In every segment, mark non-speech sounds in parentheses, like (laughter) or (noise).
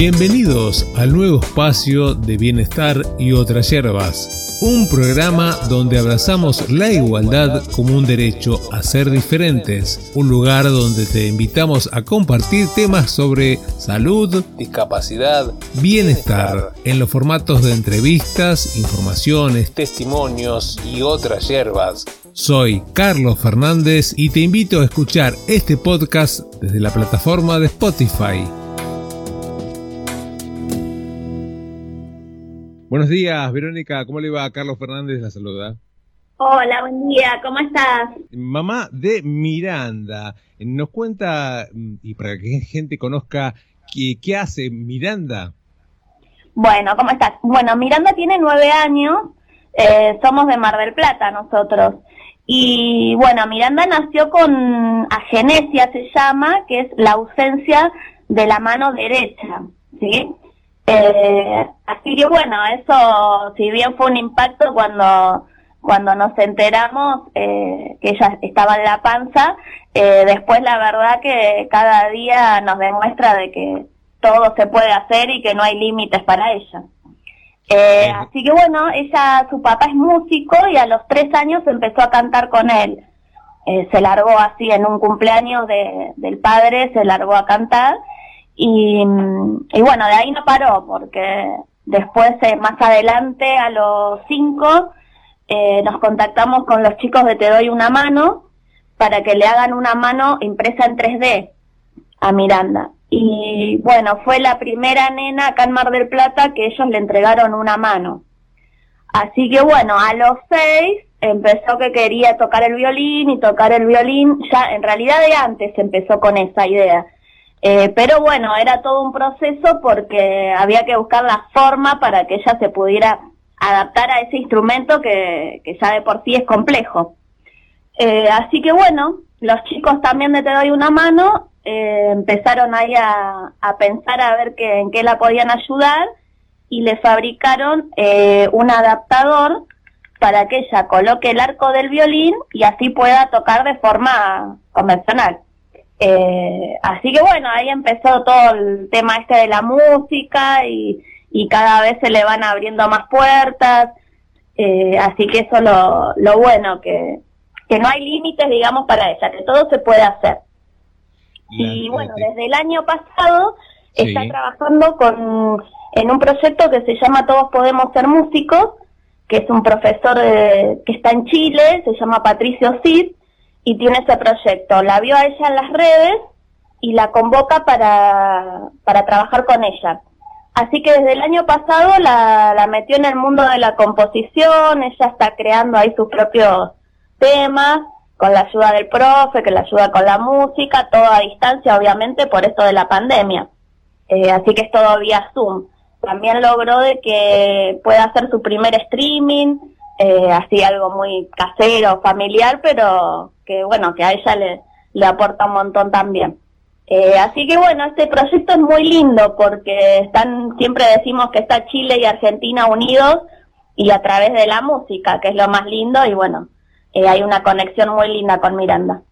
Bienvenidos al nuevo espacio de Bienestar y otras hierbas, un programa donde abrazamos la igualdad como un derecho a ser diferentes, un lugar donde te invitamos a compartir temas sobre salud, discapacidad, bienestar, en los formatos de entrevistas, informaciones, testimonios y otras hierbas. Soy Carlos Fernández y te invito a escuchar este podcast desde la plataforma de Spotify. Buenos días, Verónica. ¿Cómo le va? Carlos Fernández la saluda. Hola, buen día. ¿Cómo estás? Mamá de Miranda. Nos cuenta, mm, y para que gente conozca, ¿qué, qué hace Miranda? Bueno, ¿cómo estás? Bueno, Miranda tiene nueve años. Eh, somos de Mar del Plata nosotros. Y bueno, Miranda nació con agenesia, se llama, que es la ausencia de la mano derecha. ¿sí? Eh, así que bueno, eso si bien fue un impacto cuando cuando nos enteramos eh, que ella estaba en la panza, eh, después la verdad que cada día nos demuestra de que todo se puede hacer y que no hay límites para ella. Eh, así que bueno, ella, su papá es músico y a los tres años empezó a cantar con él. Eh, se largó así en un cumpleaños de, del padre, se largó a cantar y, y bueno, de ahí no paró, porque después, eh, más adelante, a los cinco, eh, nos contactamos con los chicos de Te Doy una mano para que le hagan una mano impresa en 3D a Miranda. Y bueno, fue la primera nena acá en Mar del Plata que ellos le entregaron una mano. Así que bueno, a los seis empezó que quería tocar el violín y tocar el violín, ya en realidad de antes empezó con esa idea eh, pero bueno, era todo un proceso porque había que buscar la forma para que ella se pudiera adaptar a ese instrumento que, que ya de por sí es complejo. Eh, así que bueno, los chicos también de Te Doy una mano eh, empezaron ahí a, pensar a ver que, en qué la podían ayudar y le fabricaron eh, un adaptador para que ella coloque el arco del violín y así pueda tocar de forma convencional. Eh, así que bueno, ahí empezó todo el tema este de la música y, y cada vez se le van abriendo más puertas. Eh, así que eso lo, lo bueno, que, que no hay límites, digamos, para ella, que todo se puede hacer. y bueno, desde el año pasado sí. está trabajando con en un proyecto que se llama Todos Podemos Ser Músicos, que es un profesor de, que está en Chile, se llama Patricio Cid, y tiene ese proyecto. La vio a ella en las redes y la convoca para, para trabajar con ella. Así que desde el año pasado la, la metió en el mundo de la composición, ella está creando ahí sus propios temas, con la ayuda del profe, que la ayuda con la música, todo a distancia, obviamente, por esto de la pandemia. Eh, así que es todo vía Zoom. También logró de que pueda hacer su primer streaming, eh, así algo muy casero, familiar, pero que bueno, que a ella le, le aporta un montón también. Eh, así que bueno, este proyecto es muy lindo porque están, siempre decimos que está Chile y Argentina unidos y a través de la música, que es lo más lindo y bueno, eh, hay una conexión muy linda con Miranda.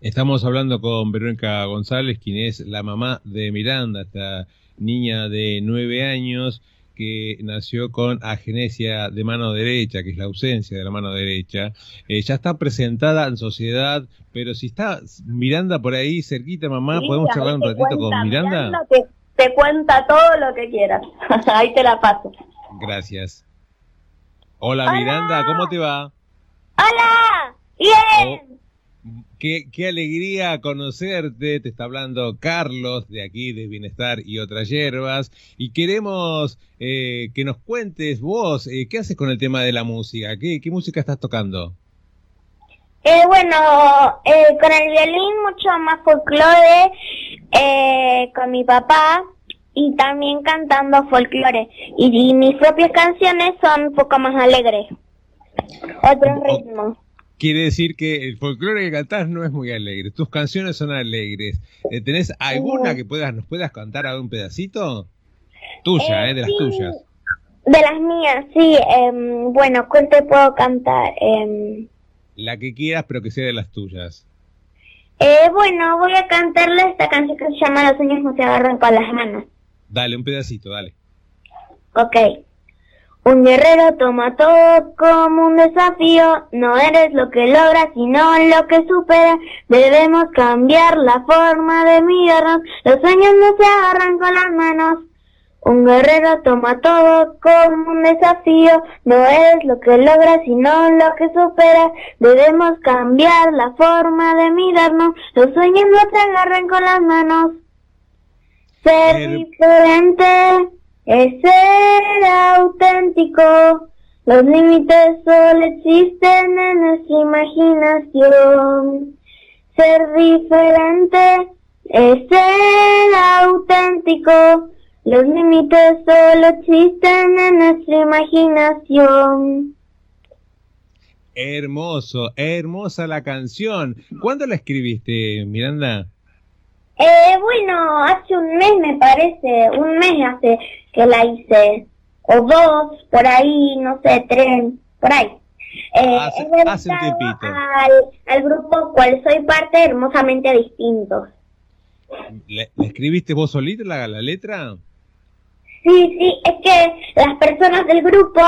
Estamos hablando con Verónica González, quien es la mamá de Miranda, esta niña de nueve años que nació con agenesia de mano derecha, que es la ausencia de la mano derecha, eh, ya está presentada en sociedad, pero si está Miranda por ahí cerquita, mamá, Sí, ¿podemos charlar un ratito cuenta, con Miranda? te, te cuenta todo lo que quieras. (laughs) ahí te la paso. Gracias. Hola, Hola. Miranda, ¿cómo te va? ¡Hola! ¡Bien! Oh, Qué, qué alegría conocerte, te está hablando Carlos de aquí de Bienestar y otras hierbas y queremos eh, que nos cuentes vos, eh, ¿qué haces con el tema de la música? ¿Qué, qué música estás tocando? Eh, bueno, eh, con el violín mucho más folclore, eh, con mi papá y también cantando folclore. Y, y mis propias canciones son un poco más alegres. Otro Oh, ritmo. Quiere decir que el folclore que cantás no es muy alegre, tus canciones son alegres. Eh, ¿Tenés alguna que puedas nos puedas cantar algún pedacito? Tuya, eh, de las sí, tuyas. De las mías, sí. em, bueno, ¿cuál te puedo cantar? Em, La que quieras, pero que sea de las tuyas. eh, bueno, voy a cantarle esta canción que se llama Los sueños no se agarran con las manos. Dale, un pedacito, dale. Ok. Un guerrero toma todo como un desafío, no eres lo que logras, sino lo que supera. Debemos cambiar la forma de mirarnos, los sueños no se agarran con las manos. Un guerrero toma todo como un desafío, no es lo que logra sino lo que supera. Debemos cambiar la forma de mirarnos, los sueños no se agarran con las manos. Ser diferente es ser auténtico. Los límites solo existen en nuestra imaginación. Ser diferente es ser auténtico. Los límites solo existen en nuestra imaginación. Hermoso, hermosa la canción. ¿Cuándo la escribiste, Miranda? Eh, bueno, hace un mes me parece, un mes hace que la hice, o dos, por ahí, no sé, tres, por ahí. Eh, hace, hace un. Al, al grupo cual soy parte, hermosamente distintos. ¿La, escribiste vos solita la, la letra? Sí, sí, es que las personas del grupo,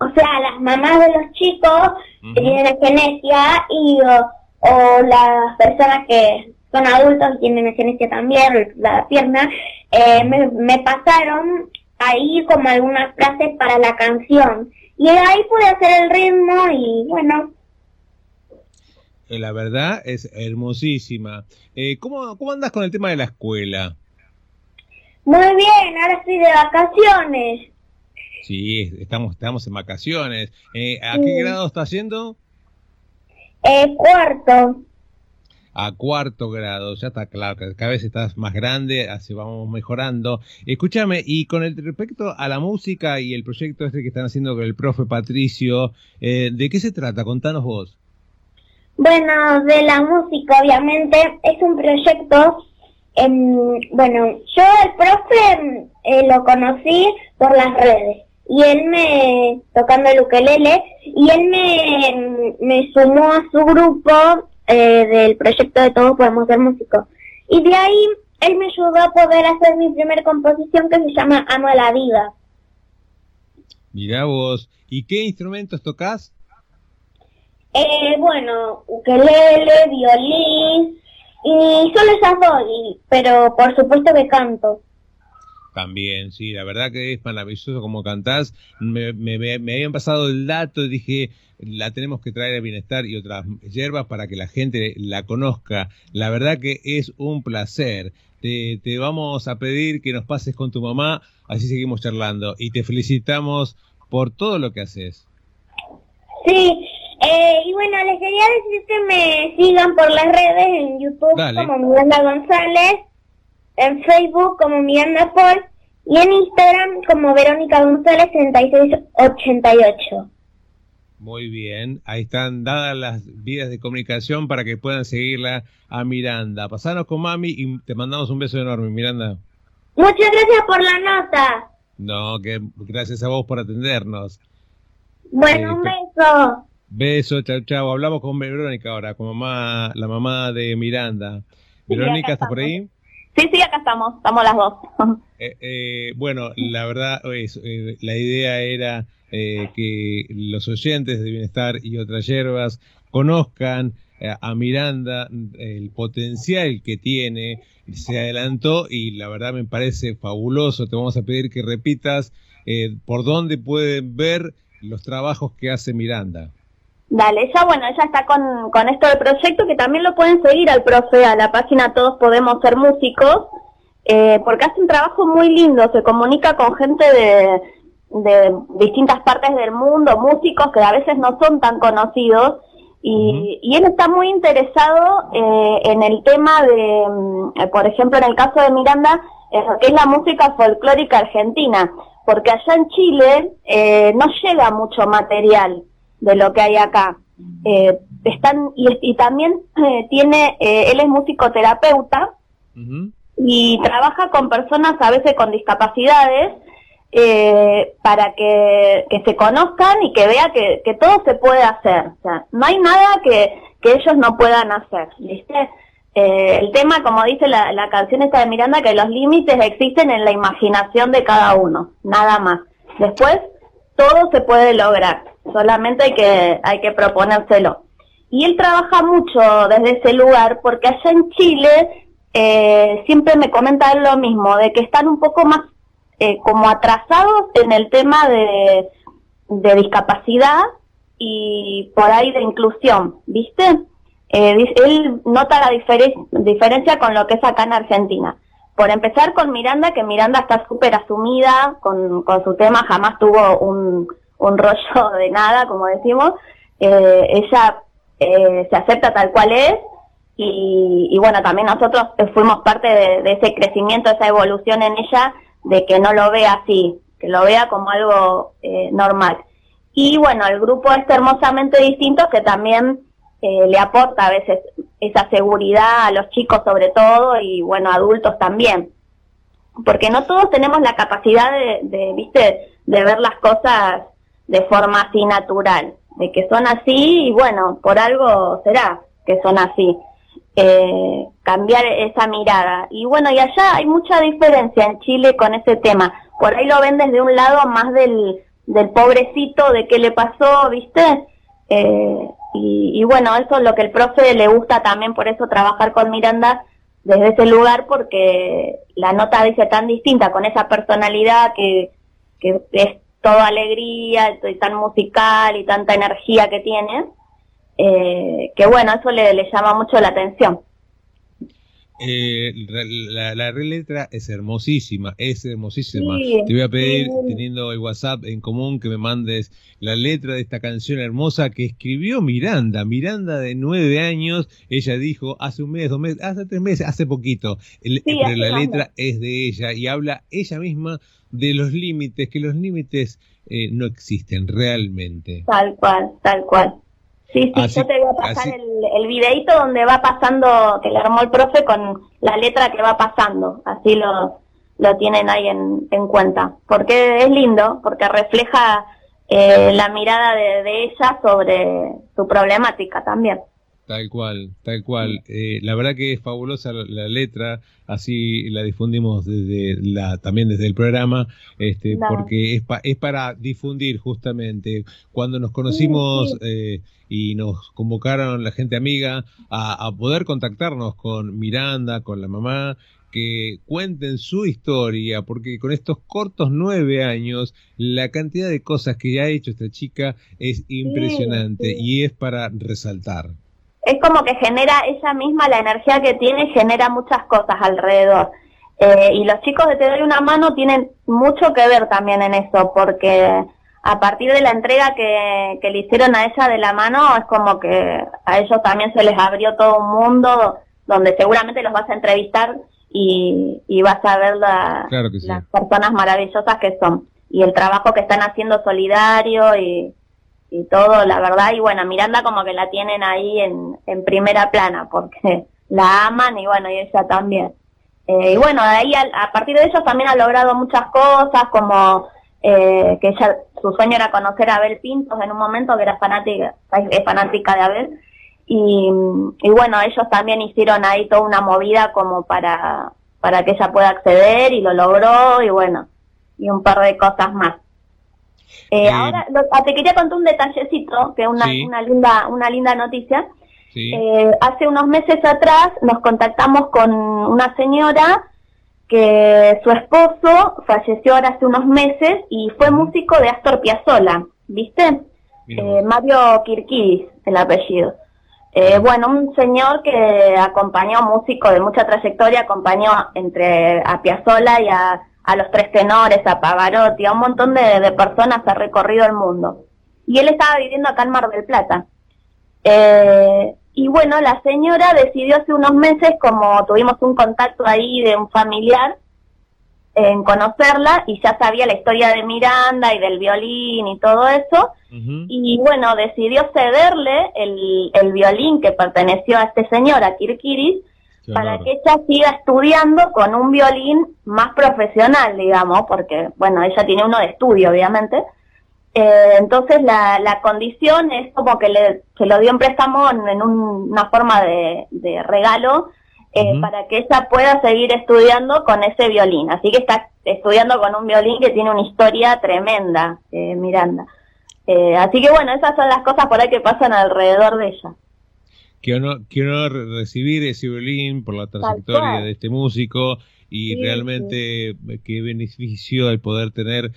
o sea, las mamás de los chicos que tienen genesia y o, las personas que son adultos y tienen genesia también, la pierna, eh, me, pasaron ahí como algunas frases para la canción. Y ahí pude hacer el ritmo y bueno. Eh, la verdad es hermosísima. Eh, ¿cómo, ¿Cómo andas con el tema de la escuela? Muy bien, ahora estoy de vacaciones. Sí, estamos, estamos en vacaciones. Eh, ¿A qué grado está haciendo? Eh, cuarto. A cuarto grado, ya está claro, que cada vez estás más grande, así vamos mejorando. Escúchame, y con el respecto a la música y el proyecto este que están haciendo con el profe Patricio, eh, ¿de qué se trata? Contanos vos. Bueno, de la música, obviamente, es un proyecto Em, bueno, yo el profe eh, lo conocí por las redes y él me, tocando el ukelele, y él me, me sumó a su grupo eh, del proyecto de Todos Podemos Ser Músicos. Y de ahí él me ayudó a poder hacer mi primera composición que se llama Amo a la Vida. Mirá vos, ¿y qué instrumentos tocas? Eh, bueno, ukelele, violín, y solo esas dos, pero por supuesto que canto. También, sí, la verdad que es maravilloso como cantás. Me, me, me, habían pasado el dato y dije, la tenemos que traer a Bienestar y otras hierbas para que la gente la conozca. La verdad que es un placer. Te, te vamos a pedir que nos pases con tu mamá, así seguimos charlando. Y te felicitamos por todo lo que haces. Sí, eh, y bueno, les quería decir que me sigan por las redes en YouTube como Miranda González, en Facebook como Miranda Paul y en Instagram como Verónica González 6688. Muy bien, ahí están dadas las vías de comunicación para que puedan seguirla a Miranda. Pasanos con mami y te mandamos un beso enorme, Miranda. Muchas gracias por la nota. No, que gracias a vos por atendernos. Bueno, un beso. Beso, chao, chao. Hablamos con Verónica ahora, con mamá, la mamá de Miranda. Verónica, ¿estás por ahí? Sí, sí, acá estamos, estamos las dos. (laughs) Eh, eh, bueno, la verdad, eh, la idea era que los oyentes de Bienestar y otras hierbas conozcan a Miranda, el potencial que tiene, se adelantó y la verdad me parece fabuloso. Te vamos a pedir que repitas por dónde pueden ver los trabajos que hace Miranda. Dale, ya bueno, ella está con, con esto del proyecto que también lo pueden seguir al profe a la página Todos Podemos Ser Músicos, eh, porque hace un trabajo muy lindo, se comunica con gente de, de distintas partes del mundo, músicos que a veces no son tan conocidos, y, y él está muy interesado eh, en el tema de, mm, por ejemplo, en el caso de Miranda, en lo que es la música folclórica argentina, porque allá en Chile eh, no llega mucho material de lo que hay acá. Eh, están y, también eh, tiene, eh, él es musicoterapeuta y trabaja con personas a veces con discapacidades para que, que, se conozcan y que vea que, que todo se puede hacer. O sea, no hay nada que, que ellos no puedan hacer, ¿viste? Eh, el tema, como dice la, la canción esta de Miranda, que los límites existen en la imaginación de cada uno, nada más. Después, todo se puede lograr, solamente hay que, hay que proponérselo. Y él trabaja mucho desde ese lugar porque allá en Chile eh, siempre me comentan lo mismo, de que están un poco más eh, como atrasados en el tema de, de discapacidad y por ahí de inclusión, ¿viste? Eh, él nota la diferencia con lo que es acá en Argentina. Por empezar con Miranda, que Miranda está súper asumida con, con, su tema, jamás tuvo un, un rollo de nada, como decimos. Eh, ella eh, se acepta tal cual es y, bueno, también nosotros fuimos parte de, ese crecimiento, esa evolución en ella, de que no lo vea así, que lo vea como algo eh, normal. Y bueno, el grupo es hermosamente distinto que también eh, le aporta a veces esa seguridad a los chicos sobre todo y bueno, adultos también. Porque no todos tenemos la capacidad de, de, viste, de ver las cosas de forma así natural, de que son así y bueno, por algo será que son así. Eh, cambiar esa mirada. Y bueno, y allá hay mucha diferencia en Chile con ese tema. Por ahí lo ven desde un lado más del, del pobrecito, de qué le pasó, ¿viste? Eh, y, bueno, eso es lo que el profe le gusta también, por eso trabajar con Miranda desde ese lugar, porque la nota dice tan distinta, con esa personalidad que, que es toda alegría, y tan musical y tanta energía que tiene, eh, que bueno, eso le, le llama mucho la atención. Eh, la, la letra es hermosísima, es hermosísima. Te voy a pedir, teniendo el WhatsApp en común, que me mandes la letra de esta canción hermosa que escribió Miranda. Miranda de nueve años, ella dijo hace un mes, dos meses, hace tres meses, hace poquito. pero la letra es de ella y habla ella misma de los límites, que los límites eh, no existen realmente. Tal cual, tal cual. Sí, sí, yo te voy a pasar el, el videito donde va pasando, que le armó el profe con la letra que va pasando, así lo, lo tienen ahí en, en cuenta, porque es lindo, porque refleja eh, la mirada de, de, ella sobre su problemática también. Tal cual, tal cual. Eh, la verdad que es fabulosa la, letra, así la difundimos desde la, también desde el programa, este, porque es, es para difundir justamente. Cuando nos conocimos eh, y nos convocaron la gente amiga a, a poder contactarnos con Miranda, con la mamá, que cuenten su historia, porque con estos cortos nueve años, la cantidad de cosas que ya ha hecho esta chica es impresionante y es para resaltar es como que genera ella misma la energía que tiene, genera muchas cosas alrededor. Eh, y los chicos de Te doy una mano tienen mucho que ver también en eso, porque a partir de la entrega que, que le hicieron a ella de la mano, es como que a ellos también se les abrió todo un mundo donde seguramente los vas a entrevistar y, y vas a ver la, las personas maravillosas que son y el trabajo que están haciendo solidario y, y todo, la verdad, y bueno, Miranda como que la tienen ahí en, en primera plana, porque (laughs) la aman y bueno, y ella también. Eh, y bueno, de ahí a, partir de ellos también ha logrado muchas cosas, como eh, que ella, su sueño era conocer a Abel Pintos en un momento, que era fanática, es fanática de Abel, y, y bueno, ellos también hicieron ahí toda una movida como para, para que ella pueda acceder y lo logró, y bueno, y un par de cosas más. Eh, ahora ah, te quería contar un detallecito, que es una, una linda, una linda noticia. Eh, hace unos meses atrás nos contactamos con una señora que su esposo falleció ahora hace unos meses y fue músico de Astor Piazzolla, ¿viste? Eh, Mario Kirkis, el apellido. Eh, bueno, un señor que acompañó, músico de mucha trayectoria, acompañó entre a Piazzolla y a a los tres tenores, a Pavarotti, a un montón de, personas ha recorrido el mundo. Y él estaba viviendo acá en Mar del Plata. Eh, y bueno, la señora decidió hace unos meses, como tuvimos un contacto ahí de un familiar, en conocerla y ya sabía la historia de Miranda y del violín y todo eso. Y bueno, decidió cederle el, el, violín que perteneció a este señor, a Kirkiris, para que ella siga estudiando con un violín más profesional, digamos, porque, bueno, ella tiene uno de estudio, obviamente, Eh, entonces la, la condición es como que le, se lo dio en préstamo en, una forma de, de regalo eh, para que ella pueda seguir estudiando con ese violín. Así que está estudiando con un violín que tiene una historia tremenda, eh, Miranda. Eh, así que bueno, esas son las cosas por ahí que pasan alrededor de ella. Qué honor, qué honor recibir ese violín por la trayectoria de este músico y realmente qué beneficio el poder tener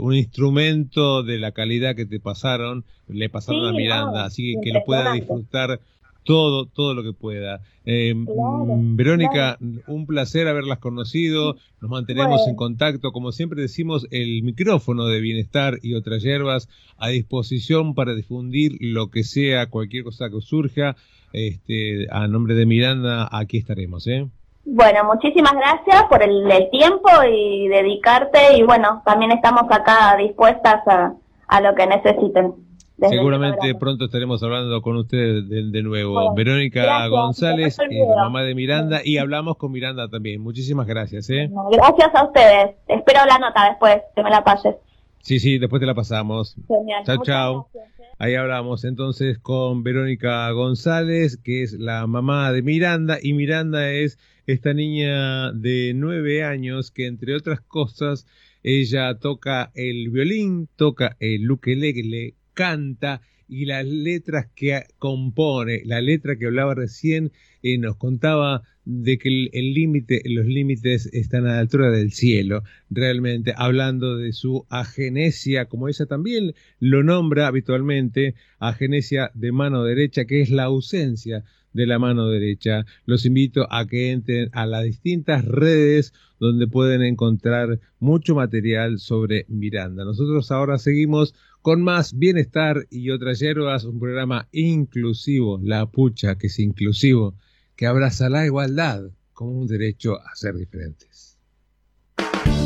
un instrumento de la calidad que te pasaron, le pasaron a Miranda, así que que lo pueda disfrutar todo, todo lo que pueda. Eh, mm, Verónica, un placer haberlas conocido, nos mantenemos en contacto, como siempre decimos, el micrófono de bienestar y otras hierbas a disposición para difundir lo que sea, cualquier cosa que surja. Este, a nombre de Miranda, aquí estaremos. ¿eh? Bueno, muchísimas gracias por el, tiempo y dedicarte y bueno, también estamos acá dispuestas a, a lo que necesiten. Seguramente pronto estaremos hablando con ustedes de, nuevo. Verónica González, eh, mamá de Miranda, y hablamos con Miranda también. Muchísimas gracias. ¿eh? Gracias a ustedes. Espero la nota después, que me la pases. Sí, sí, después te la pasamos. Chao, chao. ¿eh? Ahí hablamos entonces con Verónica González, que es la mamá de Miranda, y Miranda es esta niña de nueve años que, entre otras cosas, ella toca el violín, toca el ukelele, canta y las letras que compone, la letra que hablaba recién, eh, nos contaba de que el límite, los límites están a la altura del cielo, realmente hablando de su agenesia, como ella también lo nombra habitualmente, agenesia de mano derecha, que es la ausencia de la mano derecha. Los invito a que entren a las distintas redes donde pueden encontrar mucho material sobre Miranda. Nosotros ahora seguimos con más bienestar y otras hierbas, un programa inclusivo, la pucha que es inclusivo, que abraza la igualdad como un derecho a ser diferentes.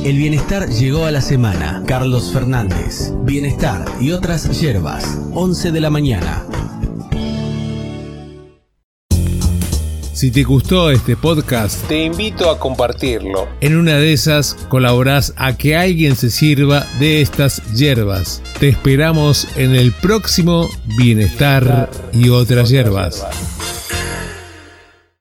El bienestar llegó a la semana. Carlos Fernández. Bienestar y otras hierbas. 11 de la mañana. Si te gustó este podcast, te invito a compartirlo. En una de esas colaborás a que alguien se sirva de estas hierbas. Te esperamos en el próximo Bienestar y otras hierbas.